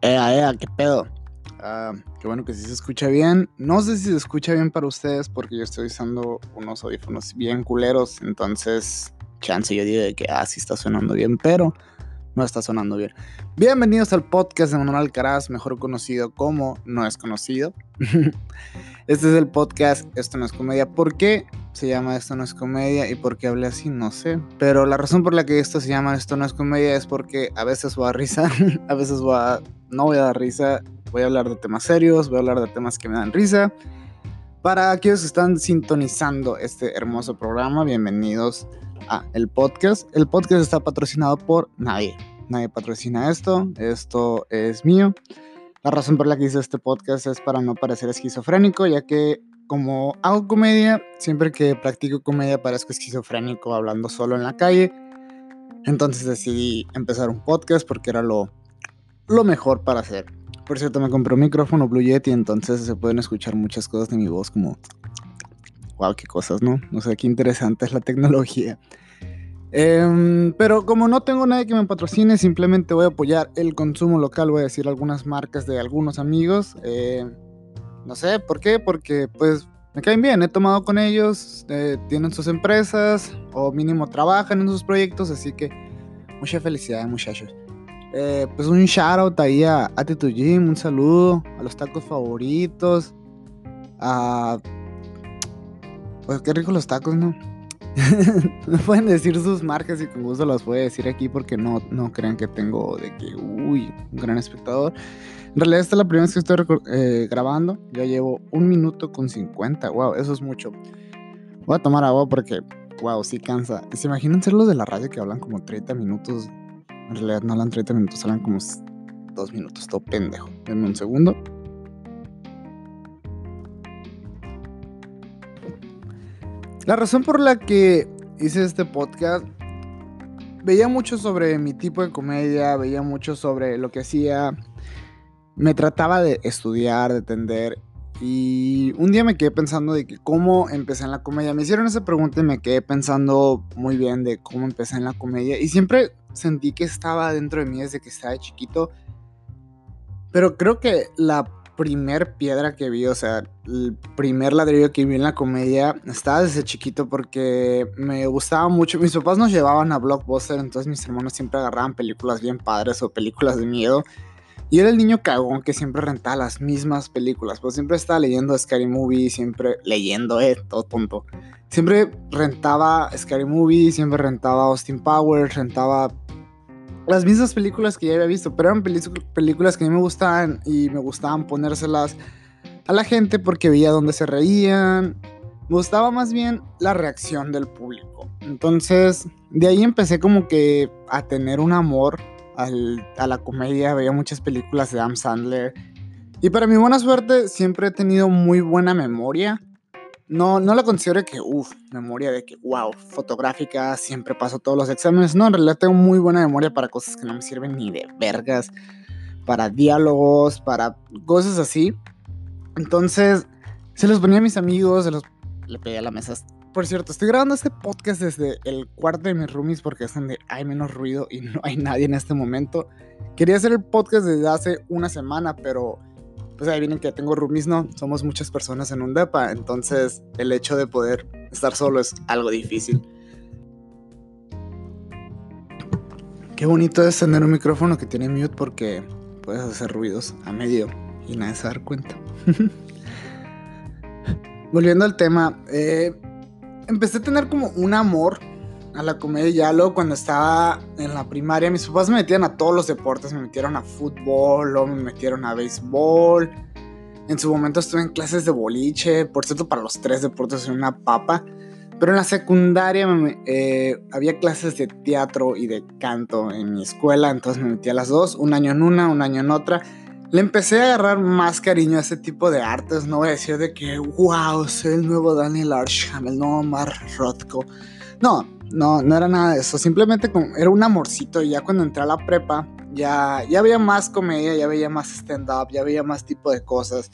Ea, ea, qué pedo. Ah, qué bueno que sí se escucha bien. No sé si se escucha bien para ustedes porque yo estoy usando unos audífonos bien culeros. Entonces, chance yo digo de que, ah, está sonando bien, pero no está sonando bien. Bienvenidos al podcast de Manuel Alcaraz, mejor conocido como No es conocido. este es el podcast Esto no es comedia. ¿Por qué se llama Esto no es comedia y por qué hablé así? No sé. Pero la razón por la que esto se llama Esto no es comedia es porque a veces voy a risa, a veces voy a... no voy a dar risa. Voy a hablar de temas serios, voy a hablar de temas que me dan risa. Para aquellos que están sintonizando este hermoso programa, bienvenidos a el podcast. El podcast está patrocinado por nadie. Nadie patrocina esto. Esto es mío. La razón por la que hice este podcast es para no parecer esquizofrénico, ya que como hago comedia, siempre que practico comedia parezco esquizofrénico hablando solo en la calle. Entonces decidí empezar un podcast porque era lo, lo mejor para hacer. Por cierto, me compré un micrófono Blue Yeti, entonces se pueden escuchar muchas cosas de mi voz como... Wow, qué cosas, ¿no? No sé, qué interesante es la tecnología. Em, pero como no tengo nadie que me patrocine, simplemente voy a apoyar el consumo local. Voy a decir algunas marcas de algunos amigos. Eh, no sé, ¿por qué? Porque pues me caen bien. He tomado con ellos, eh, tienen sus empresas o mínimo trabajan en sus proyectos. Así que mucha felicidad, muchachos. Eh, pues un shout out ahí a Attitude Gym, un saludo a los tacos favoritos. A. Pues qué ricos los tacos, ¿no? no pueden decir sus marcas y con gusto las voy a decir aquí porque no, no crean que tengo de que, uy, un gran espectador. En realidad esta es la primera vez que estoy eh, grabando. Ya llevo un minuto con 50. Wow, eso es mucho. Voy a tomar agua porque, wow, sí cansa. ¿Se imaginan ser los de la radio que hablan como 30 minutos? En realidad no hablan 30 minutos, hablan como 2 minutos. Todo pendejo. Denme un segundo. La razón por la que hice este podcast, veía mucho sobre mi tipo de comedia, veía mucho sobre lo que hacía, me trataba de estudiar, de entender. Y un día me quedé pensando de que cómo empecé en la comedia. Me hicieron esa pregunta y me quedé pensando muy bien de cómo empecé en la comedia. Y siempre sentí que estaba dentro de mí desde que estaba chiquito. Pero creo que la primer piedra que vi, o sea, el primer ladrillo que vi en la comedia, estaba desde chiquito porque me gustaba mucho. Mis papás nos llevaban a Blockbuster, entonces mis hermanos siempre agarraban películas bien padres o películas de miedo. Y era el niño cagón que siempre rentaba las mismas películas, pues siempre estaba leyendo Scary Movie, siempre leyendo, eh, todo tonto. Siempre rentaba Scary Movie, siempre rentaba Austin Powers, rentaba las mismas películas que ya había visto, pero eran películas que a mí me gustaban y me gustaban ponérselas a la gente porque veía dónde se reían. Me gustaba más bien la reacción del público. Entonces, de ahí empecé como que a tener un amor a la comedia. Veía muchas películas de Adam Sandler. Y para mi buena suerte, siempre he tenido muy buena memoria. No, no la considero que, uff, memoria de que, wow, fotográfica, siempre paso todos los exámenes. No, en realidad tengo muy buena memoria para cosas que no me sirven ni de vergas, para diálogos, para cosas así. Entonces, se los ponía a mis amigos, se los le pedía a la mesa. Por cierto, estoy grabando este podcast desde el cuarto de mis roomies porque es donde hay menos ruido y no hay nadie en este momento. Quería hacer el podcast desde hace una semana, pero pues ahí vienen que tengo roomies, no, somos muchas personas en un depa, entonces el hecho de poder estar solo es algo difícil. Qué bonito es tener un micrófono que tiene mute porque puedes hacer ruidos a medio y nadie se da cuenta. Volviendo al tema, eh, empecé a tener como un amor a la comedia ya luego cuando estaba en la primaria mis papás me metían a todos los deportes, me metieron a fútbol, luego me metieron a béisbol. En su momento estuve en clases de boliche, por cierto para los tres deportes soy una papa. Pero en la secundaria eh, había clases de teatro y de canto en mi escuela, entonces me metí a las dos, un año en una, un año en otra. Le empecé a agarrar más cariño a ese tipo de artes, no voy a decir de que, wow, soy el nuevo Daniel Arsham, el nuevo Mar Rothko. No, no, no era nada de eso. Simplemente era un amorcito. Y ya cuando entré a la prepa, ya, ya había más comedia, ya veía más stand-up, ya veía más tipo de cosas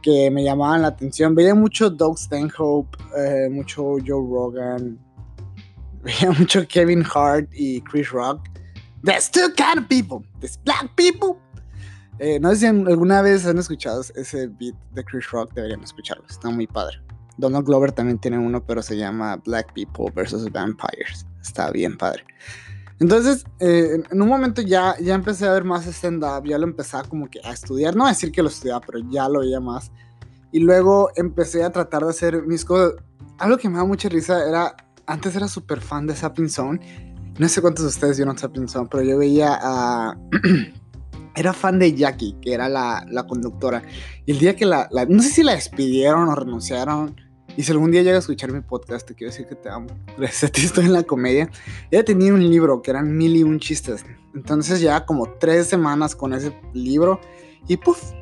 que me llamaban la atención. Veía mucho Doug Stanhope, eh, mucho Joe Rogan, veía mucho Kevin Hart y Chris Rock. There's two kind of people. There's black people Eh, no sé si alguna vez han escuchado ese beat de Chris Rock, deberían escucharlo, está muy padre. Donald Glover también tiene uno, pero se llama Black People vs. Vampires. Está bien padre. Entonces, eh, en un momento ya, ya empecé a ver más stand-up, ya lo empecé como que a estudiar, no a decir que lo estudiaba, pero ya lo veía más. Y luego empecé a tratar de hacer mis cosas. Algo que me da mucha risa era, antes era súper fan de Sapping Zone. No sé cuántos de ustedes vieron Sapping Zone, pero yo veía a... era fan de Jackie, que era la, la, conductora. Y el día que la, la, No sé si la despidieron o renunciaron y si algún día llega a escuchar mi podcast, te quiero decir que te amo. Gracias a ti estoy en la comedia. Ella tenía un libro que eran mil y un chistes. Entonces ya como tres semanas con ese libro y puff,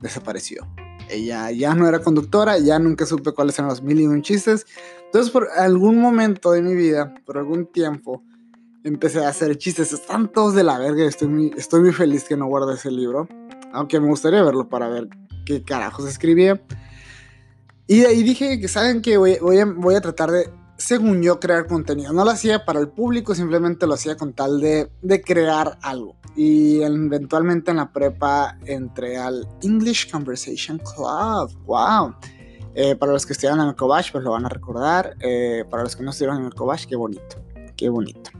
desapareció. Ella ya no era conductora, ya nunca supe cuáles eran los mil y un chistes. Entonces por algún momento de mi vida, por algún tiempo, empecé a hacer chistes. Están todos de la verga. Estoy muy, estoy muy feliz que no guarde ese libro. Aunque me gustaría verlo para ver qué carajos escribía. Y de ahí dije que, ¿saben que voy, voy, a, voy a tratar de, según yo, crear contenido. No lo hacía para el público, simplemente lo hacía con tal de, de crear algo. Y eventualmente en la prepa entré al English Conversation Club. ¡Wow! Eh, para los que estuvieron en el Kobash, pues lo van a recordar. Eh, para los que no estuvieron en el Kobash, qué bonito. Qué bonito.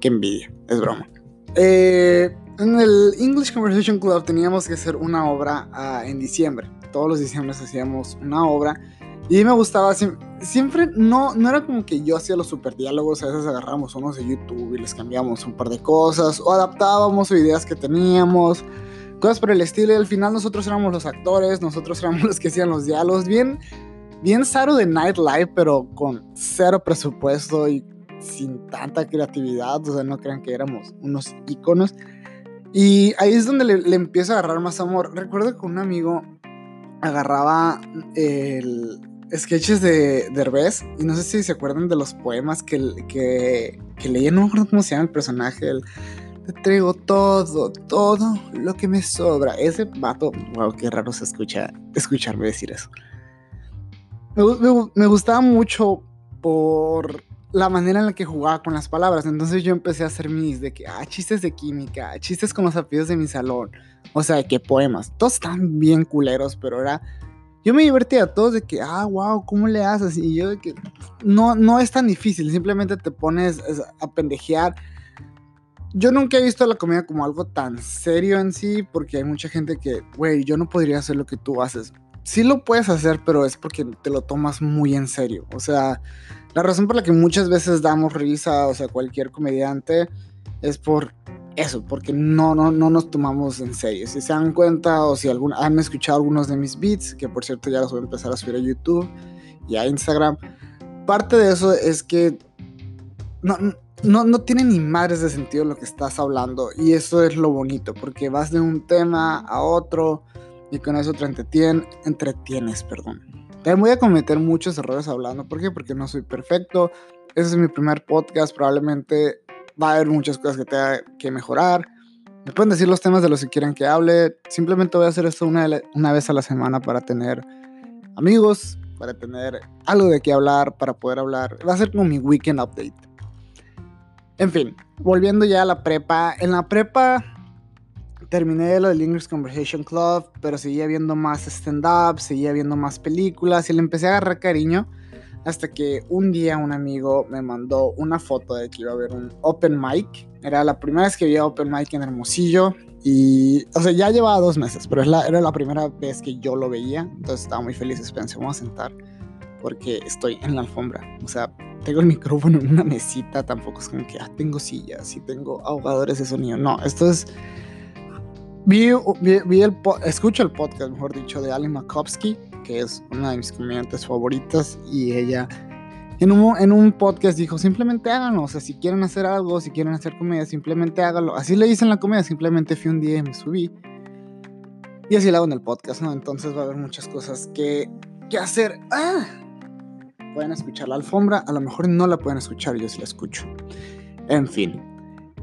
Qué envidia. Es broma. Eh, en el English Conversation Club teníamos que hacer una obra uh, en diciembre todos los diciembre hacíamos una obra y me gustaba siempre, no, no era como que yo hacía los super diálogos, a veces agarramos unos de YouTube y les cambiamos un par de cosas o adaptábamos ideas que teníamos, cosas por el estilo y al final nosotros éramos los actores, nosotros éramos los que hacían los diálogos, bien, bien de Night Live, pero con cero presupuesto y sin tanta creatividad, o sea, no crean que éramos unos iconos. Y ahí es donde le, le empiezo a agarrar más amor. Recuerdo que un amigo agarraba el sketches de Derbez y no sé si se acuerdan de los poemas que, que, que leía, no me acuerdo cómo se llama el personaje, el te traigo todo, todo lo que me sobra. Ese vato, wow, qué raro se escucha escucharme decir eso. Me, me, gustaba mucho por la manera en la que jugaba con las palabras. Entonces yo empecé a hacer mis de que, ah, chistes de química, chistes con los apellidos de mi salón, o sea, que poemas. Todos están bien culeros, pero era. Yo me divertía a todos de que, ah, wow, ¿cómo le haces? Y yo de que no, no es tan difícil, simplemente te pones a pendejear. Yo nunca he visto la comedia como algo tan serio en sí, porque hay mucha gente que, güey, yo no podría hacer lo que tú haces. Sí lo puedes hacer, pero es porque te lo tomas muy en serio. O sea, la razón por la que muchas veces damos risa, o sea, cualquier comediante, es por eso, porque no, no, no nos tomamos en serio. Si se dan cuenta o si algún, han escuchado algunos de mis beats, que por cierto ya los voy a empezar a subir a YouTube y a Instagram, parte de eso es que no, no, no tiene ni madres de sentido lo que estás hablando y eso es lo bonito, porque vas de un tema a otro y con eso te entretien, entretienes, perdón. También voy a cometer muchos errores hablando, ¿por qué? Porque no soy perfecto. Ese es mi primer podcast, probablemente va a haber muchas cosas que tenga que mejorar. Me pueden decir los temas de los que quieran que hable. Simplemente voy a hacer esto una, una vez a la semana para tener amigos, para tener algo de qué hablar, para poder hablar. Va a ser como mi weekend update. En fin, volviendo ya a la prepa. En la prepa terminé lo del English Conversation Club, pero seguía viendo más stand-up, seguía viendo más películas y le empecé a agarrar cariño hasta que un día un amigo me mandó una foto de que iba a haber un open mic. Era la primera vez que había open mic en Hermosillo. Y, o sea, ya llevaba dos meses, pero era la primera vez que yo lo veía. Entonces estaba muy feliz. Pensé, vamos a sentar porque estoy en la alfombra. O sea, tengo el micrófono en una mesita. Tampoco es como que, ah, tengo sillas y tengo ahogadores de sonido. No, esto es... Vi, vi, el escucho el podcast, mejor dicho, de Ali Makovsky que es una de mis comediantes favoritas, y ella en un, en un podcast dijo, simplemente háganlo, o sea, si quieren hacer algo, si quieren hacer comedia, simplemente háganlo. Así le dicen la comedia, simplemente fui un día y me subí. Y así lo hago en el podcast, ¿no? Entonces va a haber muchas cosas que, que hacer. ¡Ah! Pueden escuchar la alfombra, a lo mejor no la pueden escuchar, yo sí la escucho. En fin.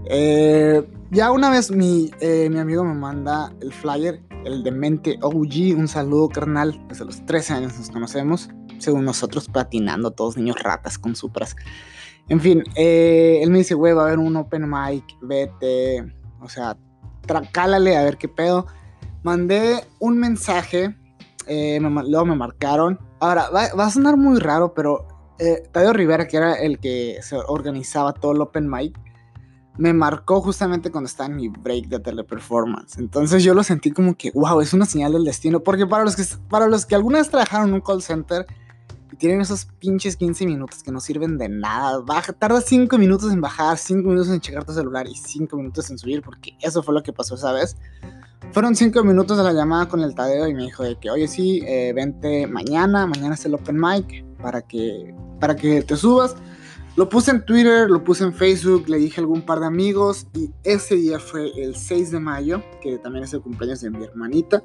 Eh, ya una vez mi, eh, mi amigo me manda el flyer el demente OG. Un saludo, carnal. Desde los 13 años nos conocemos. Según nosotros, patinando, todos niños ratas con supras. En fin, eh, él me dice, güey, va a haber un open mic, vete. O sea, cálale a ver qué pedo. Mandé un mensaje, luego me marcaron. Ahora, va, a sonar muy raro, pero Tadio Rivera, que era el que se organizaba todo el Open Mic, me marcó justamente cuando estaba en mi break de teleperformance. Entonces yo lo sentí como que, wow, es una señal del destino. Porque para los que, para los que alguna vez trabajaron en un call center y tienen esos pinches 15 minutos que no sirven de nada, baja, tarda 5 minutos en bajar, 5 minutos en checar tu celular y 5 minutos en subir, porque eso fue lo que pasó esa vez. Fueron 5 minutos de la llamada con el Tadeo y me dijo de que, oye, sí, eh, vente mañana, mañana es el open mic para que, para que te subas. Lo puse en Twitter, lo puse en Facebook, le dije a algún par de amigos y ese día fue el 6 de mayo, que también es el cumpleaños de mi hermanita.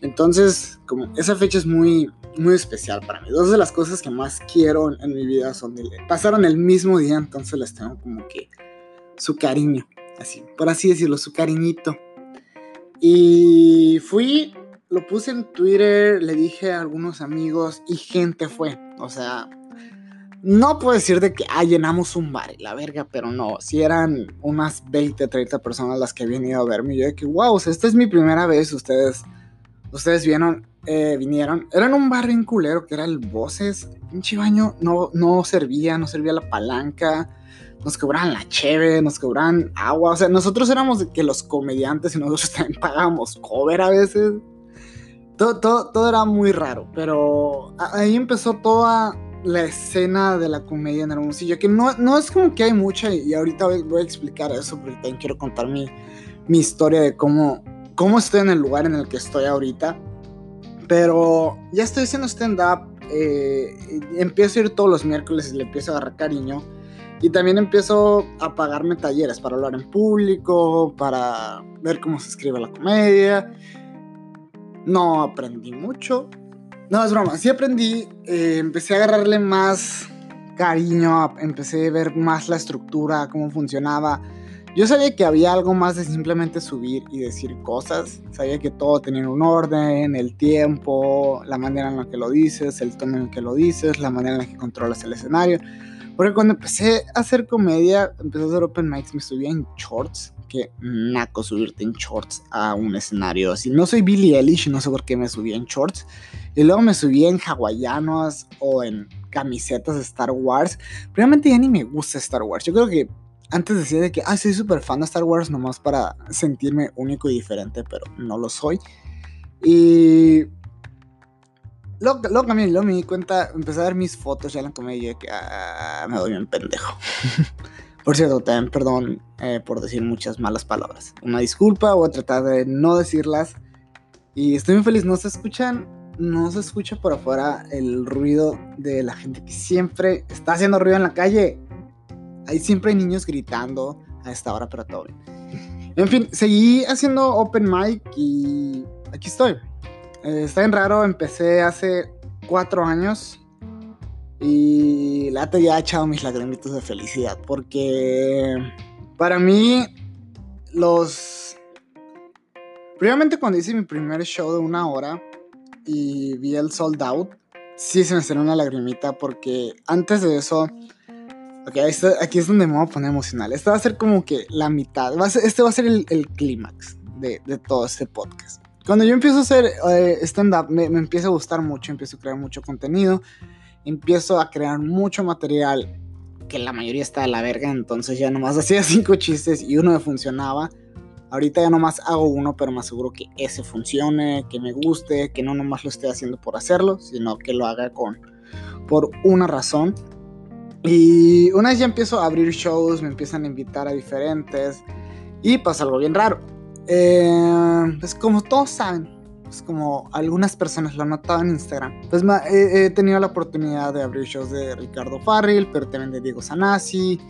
Entonces, como esa fecha es muy, muy especial para mí. Dos de las cosas que más quiero en, mi vida son pasaron el mismo día, entonces les tengo como que su cariño, así, por así decirlo, su cariñito. Y fui, lo puse en Twitter, le dije a algunos amigos y gente fue, o sea, no puedo decir de que ah, llenamos un bar, la verga, pero no, si eran unas 20, 30 personas las que habían ido a verme. Yo de que, wow, esta es mi primera vez, ustedes, ustedes vieron, eh, vinieron. Era en un bar en culero que era el Voces. Pinche baño no, no servía, no servía la palanca. Nos cobraban la cheve, nos cobraban agua. O sea, nosotros éramos que los comediantes y nosotros también pagábamos cover a veces. Todo, todo, todo era muy raro, pero ahí empezó toda la escena de la comedia en Hermosillo, que no, no es como que hay mucha, y ahorita voy, a explicar eso, porque también quiero contar mi, mi historia de cómo, cómo estoy en el lugar en el que estoy ahorita. Pero ya estoy haciendo stand-up, eh, empiezo a ir todos los miércoles y le empiezo a agarrar cariño. Y también empiezo a pagarme talleres para hablar en público, para ver cómo se escribe la comedia. No aprendí mucho, no, es broma. Sí aprendí, eh, empecé a agarrarle más cariño, empecé a ver más la estructura, cómo funcionaba. Yo sabía que había algo más de simplemente subir y decir cosas. Sabía que todo tenía un orden, el tiempo, la manera en la que lo dices, el tono en el que lo dices, la manera en la que controlas el escenario. Porque cuando empecé a hacer comedia, empecé a hacer open mics, me subía en shorts que naco subirte en shorts a un escenario así. No soy Billie Eilish, no sé por qué me subí en shorts. Y luego me subí en hawaianos o en camisetas de Star Wars. Realmente ya ni me gusta Star Wars. Yo creo que antes decía de que, soy súper fan de Star Wars nomás para sentirme único y diferente, pero no lo soy. Y luego, también luego me di cuenta, empecé a ver mis fotos ya en la comedia que ah, me doy un pendejo. Por cierto, también perdón eh, por decir muchas malas palabras. Una disculpa, voy a tratar de no decirlas. Y estoy muy feliz, no se escuchan, no se escucha por afuera el ruido de la gente que siempre está haciendo ruido en la calle. Hay siempre niños gritando a esta hora, pero todo bien. En fin, seguí haciendo open mic y aquí estoy. Eh, está bien raro, empecé hace cuatro años y la ya ha echado mis lagrimitas de felicidad. Porque para mí, los. Primeramente, cuando hice mi primer show de una hora y vi el sold out, sí se me salió una lagrimita. Porque antes de eso. Ok, aquí es donde me voy a poner emocional. Este va a ser como que la mitad. este va a ser el, clímax de, todo este podcast. Cuando yo empiezo a hacer eh, stand-up, me, me empieza a gustar mucho, empiezo a crear mucho contenido empiezo a crear mucho material que la mayoría está de la verga, entonces ya nomás hacía cinco chistes y uno me funcionaba. Ahorita ya nomás hago uno, pero más seguro que ese funcione, que me guste, que no nomás lo esté haciendo por hacerlo, sino que lo haga con por una razón. Y una vez ya empiezo a abrir shows, me empiezan a invitar a diferentes y pasa algo bien raro. Eh, pues como todos saben, pues como algunas personas lo han notado en Instagram, pues he, tenido la oportunidad de abrir shows de Ricardo Farril, pero también de Diego Sanasi,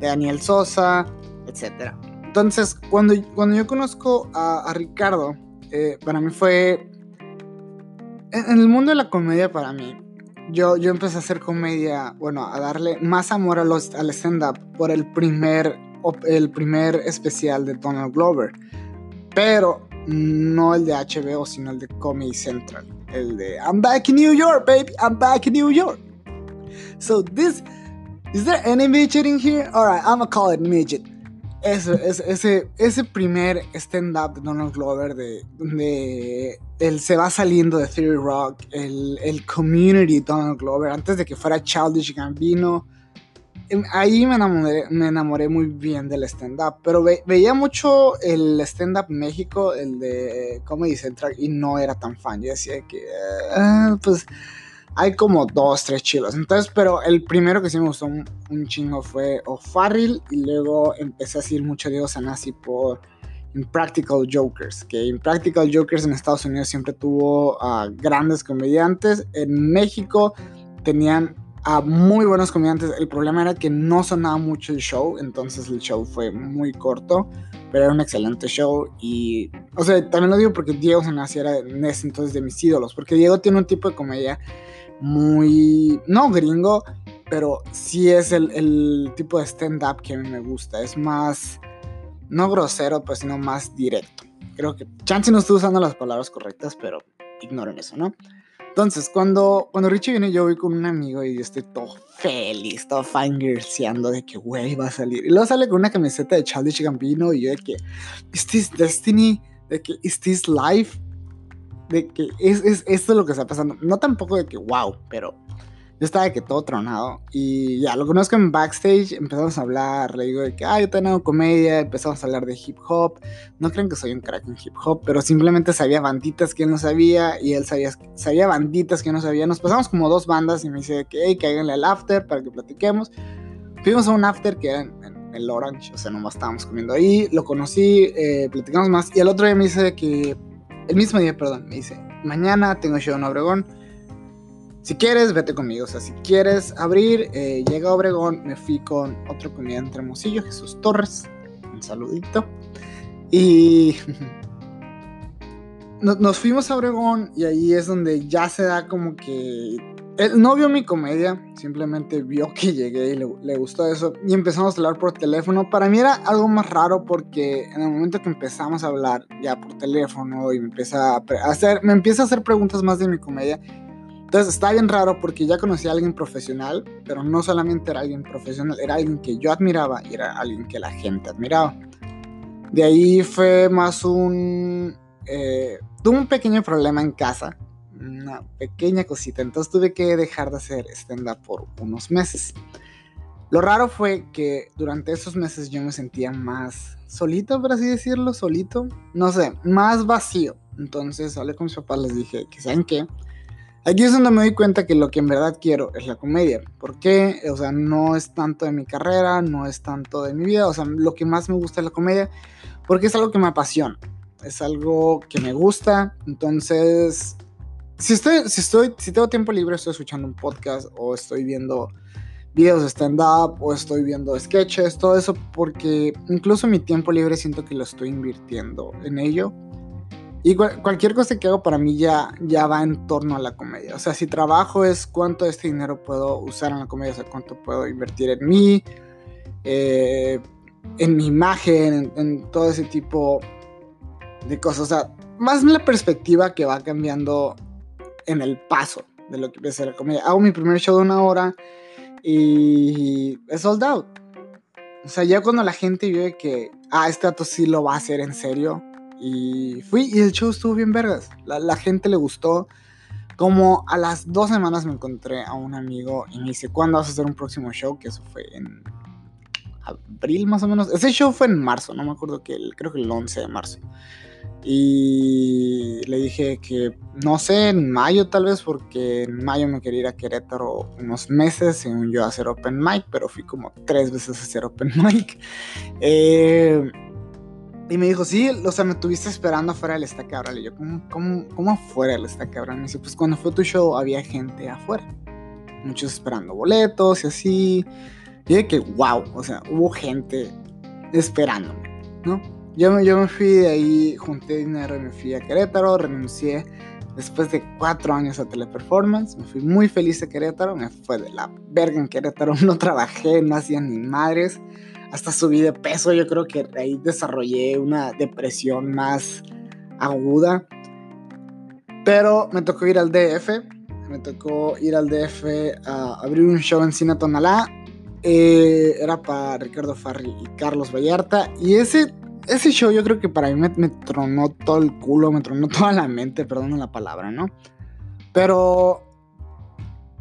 de Daniel Sosa, etc. Entonces, cuando, cuando yo conozco a, Ricardo, eh, para mí fue... En, el mundo de la comedia, para mí, yo, yo empecé a hacer comedia, bueno, a darle más amor a los, al stand-up por el primer, el primer especial de Donald Glover. Pero no el de HBO, sino el de Comedy Central. El de I'm back in New York, baby. I'm back in New York. So this is there any midget in here? Alright, I'm gonna call it midget. Eso, ese, ese primer stand-up de Donald Glover, de donde él se va saliendo de Theory Rock, el, el community Donald Glover, antes de que fuera Childish Gambino, ahí me enamoré, me enamoré muy bien del stand-up, pero veía mucho el stand-up México, el de Comedy Central, y no era tan fan. Yo decía que, ah, pues hay como dos, tres chilos. Entonces, pero el primero que sí me gustó un, chingo fue O'Farrill y luego empecé a seguir mucho Diego Sanasi por Impractical Jokers, que Impractical Jokers en Estados Unidos siempre tuvo a grandes comediantes. En México tenían a muy buenos comediantes. El problema era que no sonaba mucho el show, entonces el show fue muy corto, pero era un excelente show. Y, o sea, también lo digo porque Diego Sanasi era en ese entonces de mis ídolos, porque Diego tiene un tipo de comedia muy, no gringo, pero sí es el, tipo de stand-up que a mí me gusta. Es más, no grosero, pues sino más directo. Creo que Chance no estoy usando las palabras correctas, pero ignoren eso, ¿no? Entonces, cuando, cuando Richie viene, yo voy con un amigo y yo estoy todo feliz, todo fangirlseando de que, güey, va a salir. Y luego sale con una camiseta de Childish Gambino y yo de que, ¿is this Destiny? De que, ¿is this life? de que es, es, esto es lo que está pasando. No tampoco de que wow, pero yo estaba de que todo tronado. Y ya, lo conozco en backstage, empezamos a hablar, le digo de que, ah, yo tengo comedia, empezamos a hablar de hip hop. No creen que soy un crack en hip hop, pero simplemente sabía banditas que él no sabía y él sabía, sabía banditas que no sabía. Nos pasamos como dos bandas y me dice que, hey, cáiganle al after para que platiquemos. Fuimos a un after que era en, el Orange, o sea, nomás estábamos comiendo ahí, lo conocí, eh, platicamos más. Y el otro día me dice que el mismo día, perdón, me dice, mañana tengo show en Obregón. Si quieres, vete conmigo. O sea, si quieres abrir, eh, llega Obregón. Me fui con otro comediante hermosillo, Jesús Torres. Un saludito. Y nos fuimos a Obregón y ahí es donde ya se da como que él no vio mi comedia, simplemente vio que llegué y le, gustó eso. Y empezamos a hablar por teléfono. Para mí era algo más raro porque en el momento que empezamos a hablar ya por teléfono y me empieza a hacer, me empieza a hacer preguntas más de mi comedia. Entonces está bien raro porque ya conocí a alguien profesional, pero no solamente era alguien profesional, era alguien que yo admiraba y era alguien que la gente admiraba. De ahí fue más un... Eh, tuve un pequeño problema en casa una pequeña cosita. Entonces tuve que dejar de hacer stand-up por unos meses. Lo raro fue que durante esos meses yo me sentía más solito, por así decirlo, solito. No sé, más vacío. Entonces hablé con mis papás, les dije que saben qué. Aquí es donde me doy cuenta que lo que en verdad quiero es la comedia. ¿Por qué? O sea, no es tanto de mi carrera, no es tanto de mi vida. O sea, lo que más me gusta es la comedia porque es algo que me apasiona. Es algo que me gusta. Entonces, si estoy, si estoy, si tengo tiempo libre, estoy escuchando un podcast o estoy viendo videos de stand-up o estoy viendo sketches, todo eso, porque incluso mi tiempo libre siento que lo estoy invirtiendo en ello. Y cualquier cosa que hago para mí ya, ya va en torno a la comedia. O sea, si trabajo es cuánto de este dinero puedo usar en la comedia, o sea, cuánto puedo invertir en mí, eh, en mi imagen, en, en, todo ese tipo de cosas. O sea, más la perspectiva que va cambiando en el paso de lo que empieza la comedia. Hago mi primer show de una hora y es sold out. O sea, ya cuando la gente vio que, ah, este dato sí lo va a hacer en serio. Y fui y el show estuvo bien vergas. La, la gente le gustó. Como a las dos semanas me encontré a un amigo y me dice, ¿cuándo vas a hacer un próximo show? Que eso fue en abril más o menos. Ese show fue en marzo, no me acuerdo que, creo que el 11 de marzo. Y le dije que no sé, en mayo tal vez, porque en mayo me quería ir a Querétaro unos meses, según yo, a hacer open mic, pero fui como tres veces a hacer open mic. Eh, y me dijo, sí, o sea, me tuviste esperando afuera del cabral. Y yo, ¿cómo, cómo, cómo afuera del estaca cabral? Me dice, pues cuando fue tu show había gente afuera. Muchos esperando boletos y así. Y de que, wow, o sea, hubo gente esperándome, ¿no? Yo, me fui de ahí, junté dinero y me fui a Querétaro, renuncié después de cuatro años a Teleperformance. Me fui muy feliz a Querétaro, me fue de la verga en Querétaro, no trabajé, no hacía ni madres. Hasta subí de peso, yo creo que ahí desarrollé una depresión más aguda. Pero me tocó ir al DF, me tocó ir al DF a abrir un show en Cine Tonalá eh, era para Ricardo Farri y Carlos Vallarta. Y ese, ese show yo creo que para mí me, tronó todo el culo, me tronó toda la mente, perdón la palabra, ¿no? Pero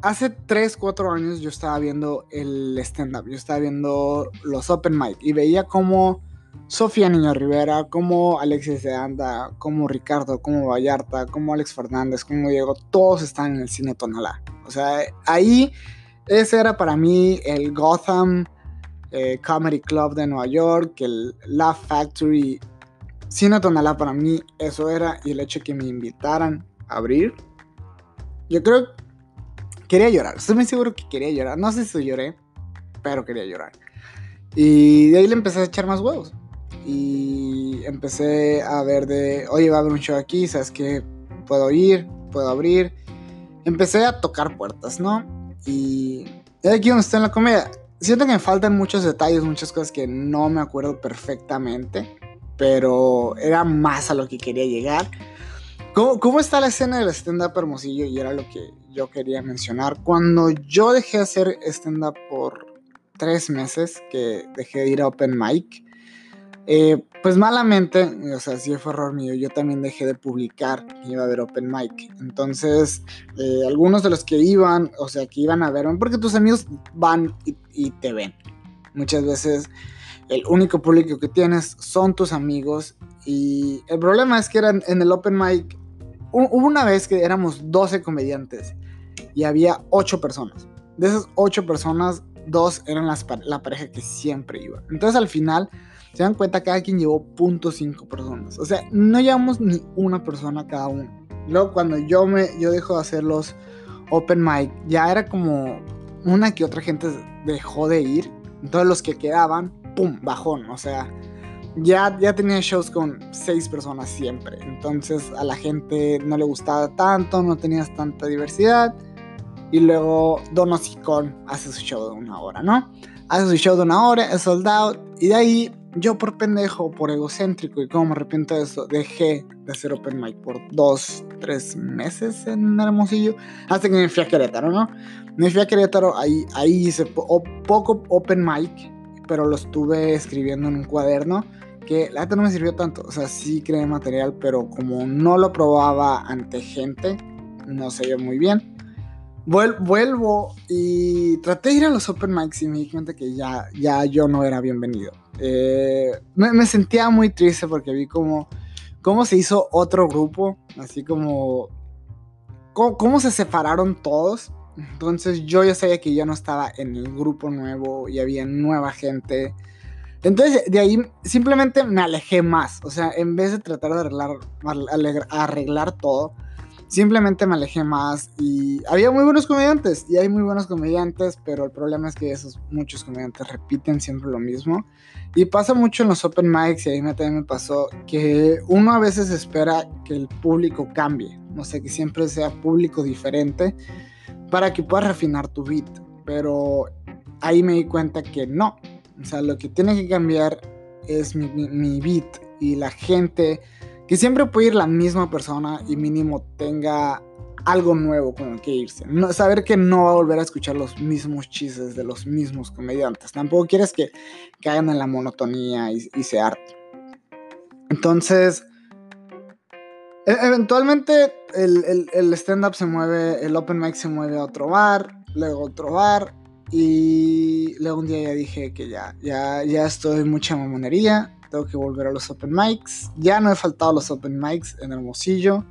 hace 3, 4 años yo estaba viendo el stand-up, yo estaba viendo los open mic y veía como Sofía Niño Rivera, como Alexis de Anda, como Ricardo, como Vallarta, como Alex Fernández, como Diego, todos están en el cine Tonalá. O sea, ahí ese era para mí el Gotham eh, Comedy Club de Nueva York, el Laugh Factory. Cine Tonalá para mí eso era y el hecho de que me invitaran a abrir. Yo creo quería llorar. Estoy muy seguro que quería llorar. No sé si lloré, pero quería llorar. Y de ahí le empecé a echar más huevos. Y empecé a ver de, oye, va a haber un show aquí, ¿sabes qué? Puedo ir, puedo abrir. Empecé a tocar puertas, ¿no? Y es aquí donde está en la comedia. Siento que me faltan muchos detalles, muchas cosas que no me acuerdo perfectamente, pero era más a lo que quería llegar. ¿Cómo, cómo está la escena del stand-up Hermosillo? Y era lo que yo quería mencionar. Cuando yo dejé de hacer stand-up por tres meses, que dejé de ir a Open Mic, eh, pues malamente, o sea, sí fue error mío, yo también dejé de publicar que iba a haber Open Mic. Entonces, eh, algunos de los que iban, o sea, que iban a verme, porque tus amigos van y, te ven. Muchas veces el único público que tienes son tus amigos y el problema es que eran en el Open Mic, hubo una vez que éramos 12 comediantes y había 8 personas. De esas 8 personas, dos eran la pareja que siempre iba. Entonces al final se dan cuenta, cada quien llevó .5 personas. O sea, no llevamos ni una persona cada uno. Luego cuando yo me yo dejo de hacer los open mic, ya era como una que otra gente dejó de ir. Entonces los que quedaban, ¡pum! Bajón. O sea, ya, ya tenía shows con 6 personas siempre. Entonces a la gente no le gustaba tanto, no tenías tanta diversidad. Y luego Donosicon hace su show de una hora, ¿no? Hace su show de una hora, es sold out. Y de ahí yo por pendejo, por egocéntrico y como me arrepiento de eso, dejé de hacer open mic por dos, tres meses en Hermosillo, hasta que me fui a Querétaro, ¿no? Me fui a Querétaro, ahí, ahí hice poco open mic, pero lo estuve escribiendo en un cuaderno, que la verdad no me sirvió tanto, o sea, sí creé material, pero como no lo probaba ante gente, no se vio muy bien. Vuelvo y traté de ir a los open mics y me di cuenta que ya, ya yo no era bienvenido. Eh, me, sentía muy triste porque vi como cómo se hizo otro grupo, así como cómo, se separaron todos. Entonces yo ya sabía que ya no estaba en el grupo nuevo y había nueva gente. Entonces de ahí simplemente me alejé más. O sea, en vez de tratar de arreglar, arreglar todo, simplemente me alejé más y había muy buenos comediantes y hay muy buenos comediantes, pero el problema es que esos muchos comediantes repiten siempre lo mismo y pasa mucho en los open mics y a mí también me pasó que uno a veces espera que el público cambie, no sé, que siempre sea público diferente para que puedas refinar tu beat, pero ahí me di cuenta que no, o sea, lo que tiene que cambiar es mi, beat y la gente que siempre puede ir la misma persona y mínimo tenga algo nuevo con el que irse. No, saber que no va a volver a escuchar los mismos chistes de los mismos comediantes. Tampoco quieres que caigan en la monotonía y, se arte. Entonces, e, eventualmente el, el stand-up se mueve, el open mic se mueve a otro bar, luego otro bar. Y luego un día ya dije que ya, ya, ya estoy mucha mamonería tengo que volver a los open mics. Ya no he faltado los open mics en Hermosillo.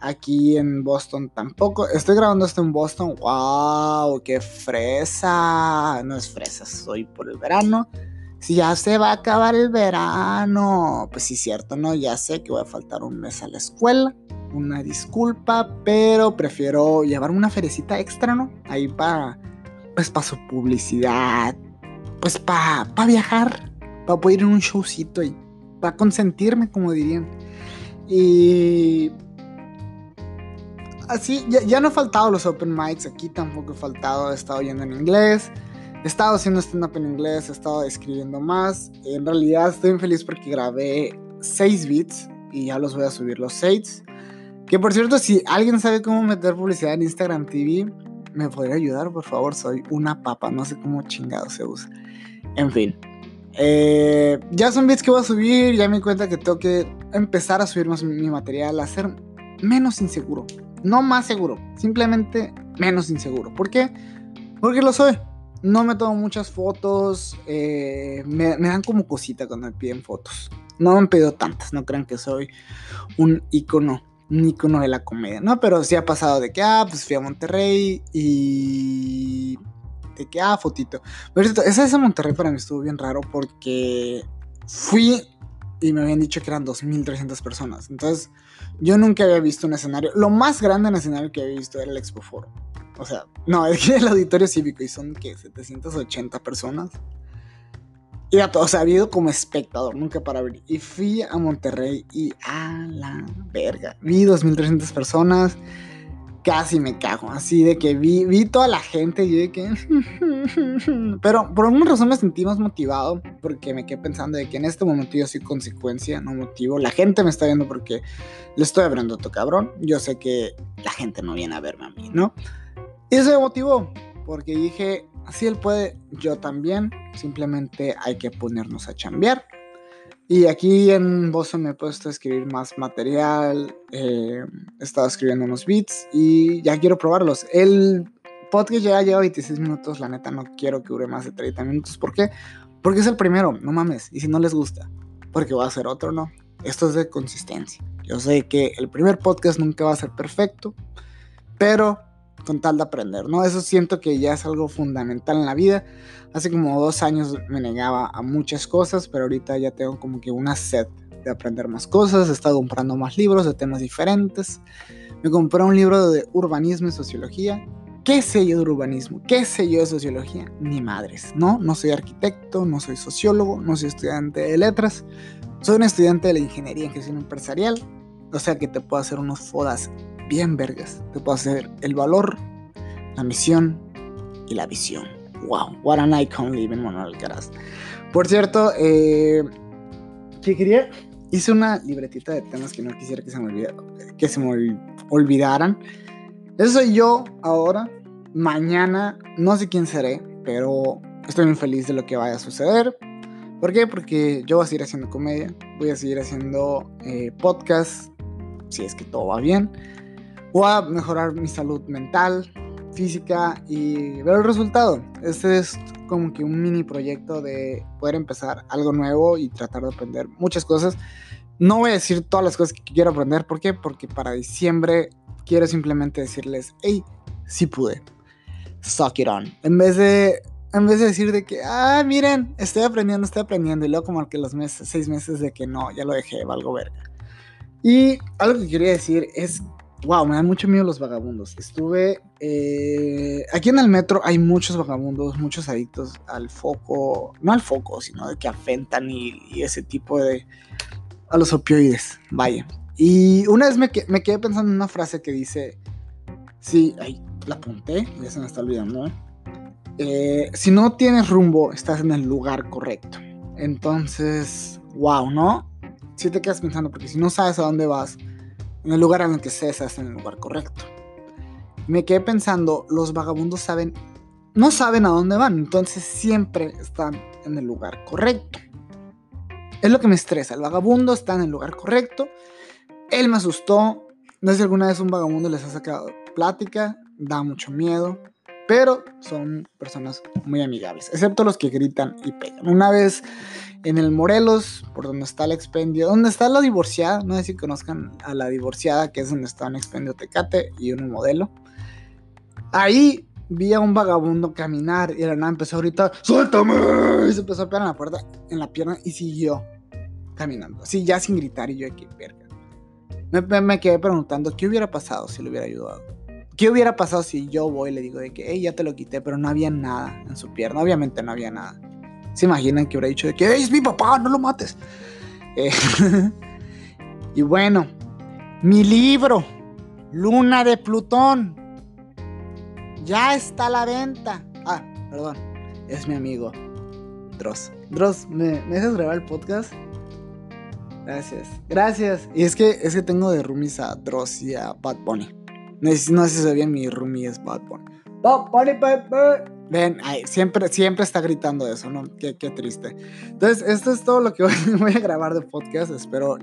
Aquí en Boston tampoco. Estoy grabando esto en Boston. ¡Wow! ¡Qué fresa! No es fresa, soy por el verano. Si ya se va a acabar el verano. Pues sí, cierto, ¿no? Ya sé que voy a faltar un mes a la escuela. Una disculpa, pero prefiero llevarme una ferecita extra, ¿no? Ahí para. Pues para su publicidad. Pues para pa viajar para poder ir en un showcito y para consentirme, como dirían. Y así, ya, no he faltado los open mics, aquí tampoco he faltado, he estado yendo en inglés, he estado haciendo stand-up en inglés, he estado escribiendo más. En realidad estoy feliz porque grabé 6 beats y ya los voy a subir los 6. Que por cierto, si alguien sabe cómo meter publicidad en Instagram TV, ¿Me podría ayudar, por favor? Soy una papa, no sé cómo chingado se usa. En fin. Eh, ya son bits que voy a subir, ya me di cuenta que tengo que empezar a subir más mi material, a ser menos inseguro. No más seguro, simplemente menos inseguro. ¿Por qué? Porque lo soy. No me tomo muchas fotos, eh, me, me, dan como cosita cuando me piden fotos. No me han pedido tantas, no crean que soy un icono, un icono de la comedia, ¿no? Pero sí ha pasado de que, ah, pues fui a Monterrey y de que, ah, fotito. Pero esa de Monterrey para mí estuvo bien raro porque fui y me habían dicho que eran 2.300 personas. Entonces, yo nunca había visto un escenario. Lo más grande en escenario que había visto era el Expo Foro. O sea, no, es el auditorio cívico y son, ¿qué? 780 personas. Y a o sea, había ido como espectador, nunca para ver. Y fui a Monterrey y a la verga. Vi 2.300 personas casi me cago. Así de que vi, vi toda la gente y de que. Pero por alguna razón me sentí más motivado porque me quedé pensando de que en este momento yo soy consecuencia, no motivo. La gente me está viendo porque le estoy abriendo tu cabrón. Yo sé que la gente no viene a verme a mí, ¿no? Y eso me motivó porque dije, así él puede, yo también. Simplemente hay que ponernos a chambear. Y aquí en Boston me he puesto a escribir más material, eh, he estado escribiendo unos beats y ya quiero probarlos. El podcast ya lleva 26 minutos, la neta no quiero que dure más de 30 minutos. ¿Por qué? Porque es el primero, no mames. Y si no les gusta, porque va a ser otro, no. Esto es de consistencia. Yo sé que el primer podcast nunca va a ser perfecto, pero con tal de aprender, ¿no? Eso siento que ya es algo fundamental en la vida. Hace como dos años me negaba a muchas cosas, pero ahorita ya tengo como que una sed de aprender más cosas. He estado comprando más libros de temas diferentes. Me compré un libro de urbanismo y sociología. ¿Qué sé yo de urbanismo? ¿Qué sé yo de sociología? Ni madres, ¿no? No soy arquitecto, no soy sociólogo, no soy estudiante de letras. Soy un estudiante de la ingeniería en gestión empresarial. O sea que te puedo hacer unos fodas bien vergas. Te puedo hacer el valor, la misión y la visión. Wow, what an icon living Manuel Alcaraz. Por cierto, eh, que quería, hice una libretita de temas que no quisiera que se me, que se me olvidaran. Eso soy yo ahora. Mañana, no sé quién seré, pero estoy muy feliz de lo que vaya a suceder. ¿Por qué? Porque yo voy a seguir haciendo comedia, voy a seguir haciendo eh, podcast, si es que todo va bien. Voy a mejorar mi salud mental, física y ver el resultado. Este es como que un mini proyecto de poder empezar algo nuevo y tratar de aprender muchas cosas. No voy a decir todas las cosas que quiero aprender. ¿Por qué? Porque para diciembre quiero simplemente decirles, hey, sí pude. Suck it on. En vez de, en vez de decir de que, ah, miren, estoy aprendiendo, estoy aprendiendo. Y luego como que los meses, seis meses de que no, ya lo dejé, valgo verga. Y algo que quería decir es wow, me dan mucho miedo los vagabundos. Estuve eh, aquí en el metro, hay muchos vagabundos, muchos adictos al foco, no al foco, sino de que afentan y, ese tipo de. a los opioides, vaya. Y una vez me, quedé pensando en una frase que dice: Sí, ahí la apunté, ya se me está olvidando, ¿eh? Si no tienes rumbo, estás en el lugar correcto. Entonces, wow, ¿no? Si te quedas pensando, porque si no sabes a dónde vas, en el lugar en el que estés, en el lugar correcto. Me quedé pensando, los vagabundos saben, no saben a dónde van, entonces siempre están en el lugar correcto. Es lo que me estresa, el vagabundo está en el lugar correcto, él me asustó, no sé si alguna vez un vagabundo les ha sacado plática, da mucho miedo, pero son personas muy amigables, excepto los que gritan y pegan. Una vez en el Morelos, por donde está el expendio, donde está la divorciada, no sé si conozcan a la divorciada, que es donde está un expendio Tecate y un modelo. Ahí vi a un vagabundo caminar y de la nada empezó a gritar, ¡suéltame! Y se empezó a pegar en la puerta, en la pierna y siguió caminando, así ya sin gritar y yo aquí, verga. Me, me, quedé preguntando, ¿qué hubiera pasado si le hubiera ayudado? ¿Qué hubiera pasado si yo voy y le digo de que, hey, ya te lo quité, pero no había nada en su pierna? Obviamente no había nada. ¿Se imaginan que hubiera dicho de que es mi papá, no lo mates? Eh, y bueno, mi libro, Luna de Plutón, ya está a la venta. Ah, perdón, es mi amigo Dross. Dross, ¿me, dejas grabar el podcast? Gracias, gracias. Y es que, es que tengo de roomies a Dross y a Bad Bunny. No, sé si sabían, mi roomie es Bad Bunny. Ven, siempre, siempre está gritando eso, ¿no? Qué, triste. Entonces, esto es todo lo que voy a grabar de podcast. Espero.